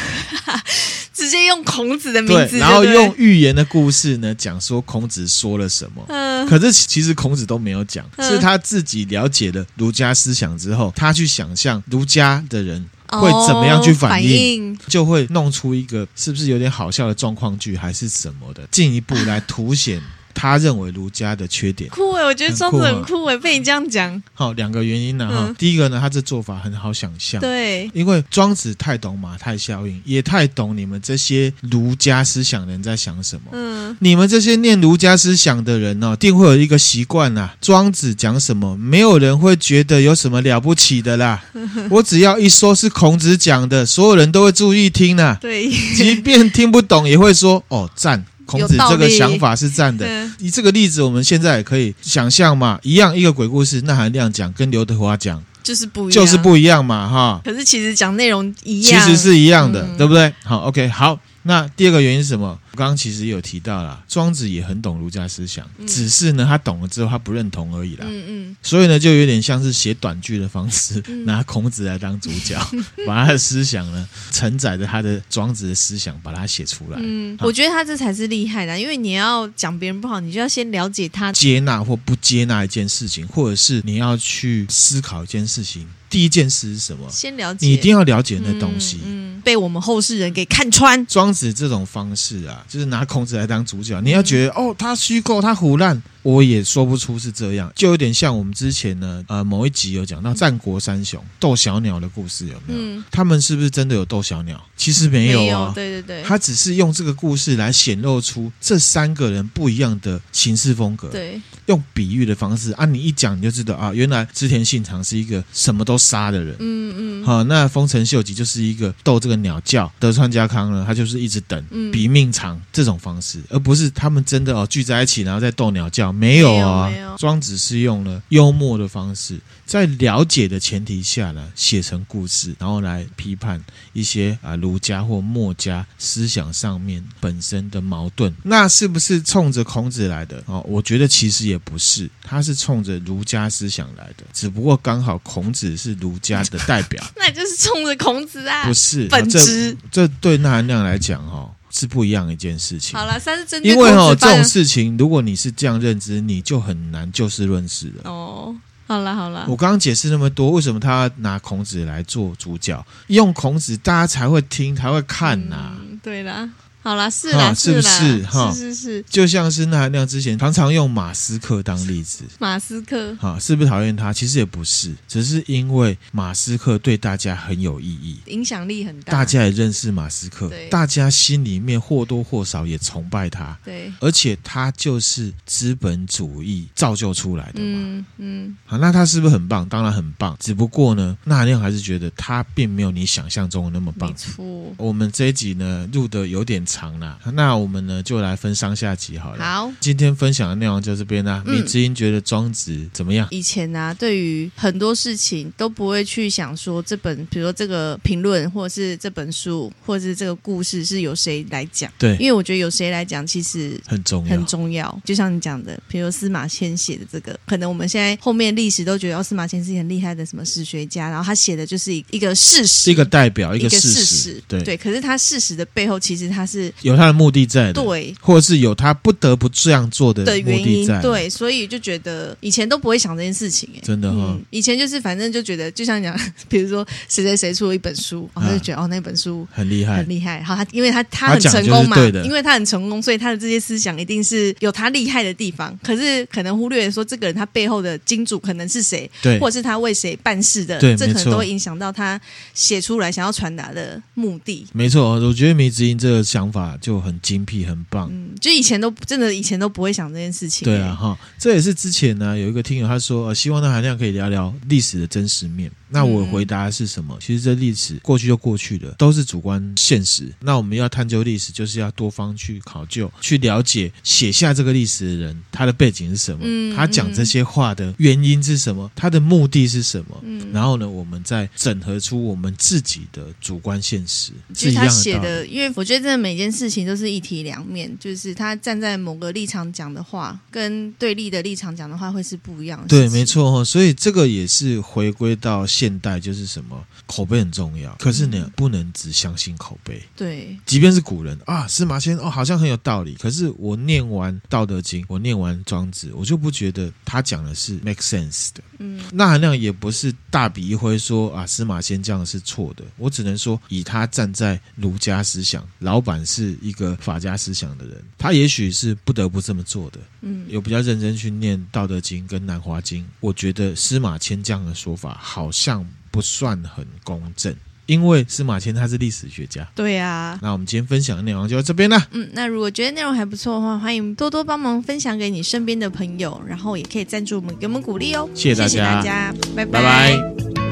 直接用孔子的名字，然后用寓言的故事呢，讲说孔子说了什么。嗯，可是其实孔子都没有讲，是他自己了解了儒家思想之后，他去想象儒家的人会怎么样去反应，就会弄出一个是不是有点好笑的状况剧，还是什么的，进一步来凸显。他认为儒家的缺点酷诶，我觉得庄子很酷诶，被你这样讲。好，两个原因呢哈。嗯、第一个呢，他这做法很好想象，对，因为庄子太懂马太效应，也太懂你们这些儒家思想的人在想什么。嗯，你们这些念儒家思想的人呢、哦，定会有一个习惯呐，庄子讲什么，没有人会觉得有什么了不起的啦。<laughs> 我只要一说是孔子讲的，所有人都会注意听呐。对，即便听不懂，也会说哦赞。孔子这个想法是赞的。以这个例子，我们现在也可以想象嘛，一样一个鬼故事，那还那样讲跟刘德华讲就是不一样，就是不一样嘛，哈。可是其实讲内容一样，其实是一样的，嗯、对不对？好，OK，好。那第二个原因是什么？我刚刚其实也有提到啦，庄子也很懂儒家思想，嗯、只是呢，他懂了之后他不认同而已啦。嗯嗯。所以呢，就有点像是写短剧的方式，嗯、<laughs> 拿孔子来当主角，<laughs> 把他的思想呢承载着他的庄子的思想，把它写出来。嗯，我觉得他这才是厉害的，因为你要讲别人不好，你就要先了解他，接纳或不接纳一件事情，或者是你要去思考一件事情。第一件事是什么？先了解，你一定要了解那东西。嗯，嗯，被我们后世人给看穿。庄子这种方式啊，就是拿孔子来当主角，你要觉得、嗯、哦，他虚构，他胡乱。我也说不出是这样，就有点像我们之前呢，呃，某一集有讲到战国三雄斗小鸟的故事，有没有？嗯，他们是不是真的有斗小鸟？其实没有啊，有，对对对，他只是用这个故事来显露出这三个人不一样的行事风格。对，用比喻的方式啊，你一讲你就知道啊，原来织田信长是一个什么都杀的人。嗯嗯，好，那丰臣秀吉就是一个斗这个鸟叫，德川家康呢，他就是一直等，比命长这种方式，而不是他们真的哦聚在一起，然后再斗鸟叫。没有啊，庄子是用了幽默的方式，在了解的前提下呢，写成故事，然后来批判一些啊儒家或墨家思想上面本身的矛盾。那是不是冲着孔子来的？哦，我觉得其实也不是，他是冲着儒家思想来的，<laughs> 只不过刚好孔子是儒家的代表，<laughs> 那就是冲着孔子啊，不是本质。这对那含量来讲，哈。是不一样的一件事情。好了，算是真因为哦，这种事情，如果你是这样认知，你就很难就事论事了。哦，好了好了，我刚刚解释那么多，为什么他要拿孔子来做主角？用孔子，大家才会听，才会看呐、啊嗯。对啦。好啦，是啦，是不是？哈，是是是，就像是纳兰亮之前常常用马斯克当例子。马斯克，哈，是不是讨厌他？其实也不是，只是因为马斯克对大家很有意义，影响力很大，大家也认识马斯克，对大家心里面或多或少也崇拜他。对，而且他就是资本主义造就出来的嘛。嗯嗯。好，那他是不是很棒？当然很棒。只不过呢，纳兰亮还是觉得他并没有你想象中的那么棒。没错。我们这一集呢录的有点长了，那我们呢就来分上下集好了。好，今天分享的内容就这边啦。米之音觉得庄子怎么样？以前呢、啊，对于很多事情都不会去想说这本，比如说这个评论，或者是这本书，或者是这个故事是由谁来讲？对，因为我觉得由谁来讲其实很重要，很重要。就像你讲的，比如司马迁写的这个，可能我们现在后面历史都觉得哦，司马迁是一个很厉害的什么史学家，然后他写的就是一个事实，一个代表，一个事实。事实对对，可是他事实的背后，其实他是有他。的目的在的，对，或者是有他不得不这样做的原因在，对，所以就觉得以前都不会想这件事情，哎，真的嗯，以前就是反正就觉得，就像讲，<laughs> 比如说谁谁谁出了一本书，他就觉得哦，那本书很厉害，很厉害，好，他因为他他很成功嘛，因为他很成功，所以他的这些思想一定是有他厉害的地方，可是可能忽略说这个人他背后的金主可能是谁，对，或者是他为谁办事的，对，这可能都会影响到他写出来想要传达的目的。没错，我觉得梅子英这个想法就很精辟，很棒。嗯，就以前都真的以前都不会想这件事情。对啊，哈，这也是之前呢有一个听友他说，呃，希望那含量可以聊聊历史的真实面。那我回答的是什么？其实这历史过去就过去了，都是主观现实。那我们要探究历史，就是要多方去考究，去了解写下这个历史的人他的背景是什么，嗯，他讲这些话的原因是什么，他的目的是什么。嗯，然后呢，我们再整合出我们自己的主观现实。是一样的。他写的，因为我觉得真的每件事情都是一体两面，就是他站在某个立场讲的话，跟对立的立场讲的话会是不一样的。对，没错。所以这个也是回归到现。现代就是什么口碑很重要，可是呢，不能只相信口碑。对，即便是古人啊，司马迁哦，好像很有道理。可是我念完《道德经》，我念完《庄子》，我就不觉得他讲的是 make sense 的。嗯，那含量也不是大笔一挥说啊，司马迁这样是错的。我只能说，以他站在儒家思想，老板是一个法家思想的人，他也许是不得不这么做的。嗯，有比较认真去念《道德经》跟《南华经》，我觉得司马迁这样的说法好像不算很公正，因为司马迁他是历史学家。对啊，那我们今天分享的内容就到这边了。嗯，那如果觉得内容还不错的话，欢迎多多帮忙分享给你身边的朋友，然后也可以赞助我们，给我们鼓励哦。谢谢大家，谢谢大家，拜拜。拜拜。